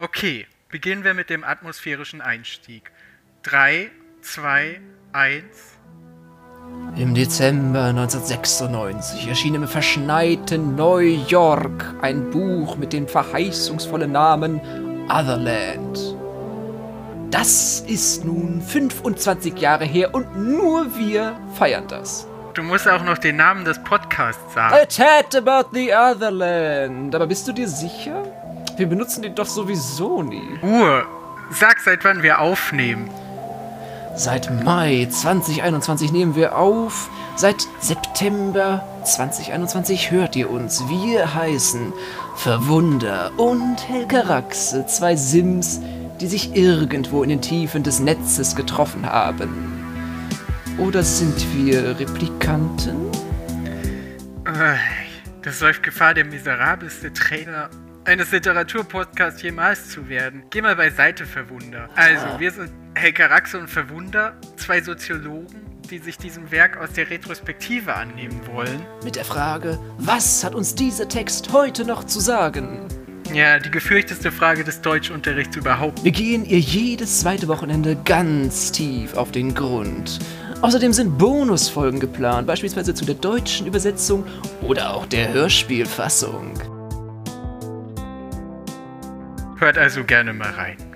Okay, beginnen wir mit dem atmosphärischen Einstieg. 3, 2, 1. Im Dezember 1996 erschien im verschneiten New York ein Buch mit dem verheißungsvollen Namen Otherland. Das ist nun 25 Jahre her und nur wir feiern das. Du musst auch noch den Namen des Podcasts sagen. A chat about the Otherland. Aber bist du dir sicher? Wir benutzen den doch sowieso nie. Ruhe. Sag, seit wann wir aufnehmen. Seit Mai 2021 nehmen wir auf. Seit September 2021 hört ihr uns. Wir heißen Verwunder und Helga Raxe, zwei Sims, die sich irgendwo in den Tiefen des Netzes getroffen haben. Oder sind wir Replikanten? Äh, Das läuft Gefahr, der miserabelste Trainer eines Literaturpodcasts jemals zu werden. Geh mal beiseite, Verwunder. Also, wir sind Helga Raxe und Verwunder, zwei Soziologen, die sich diesem Werk aus der Retrospektive annehmen wollen. Mit der Frage, was hat uns dieser Text heute noch zu sagen? Ja, die gefürchteste Frage des Deutschunterrichts überhaupt. Wir gehen ihr jedes zweite Wochenende ganz tief auf den Grund. Außerdem sind Bonusfolgen geplant, beispielsweise zu der deutschen Übersetzung oder auch der Hörspielfassung. Hört also gerne mal rein.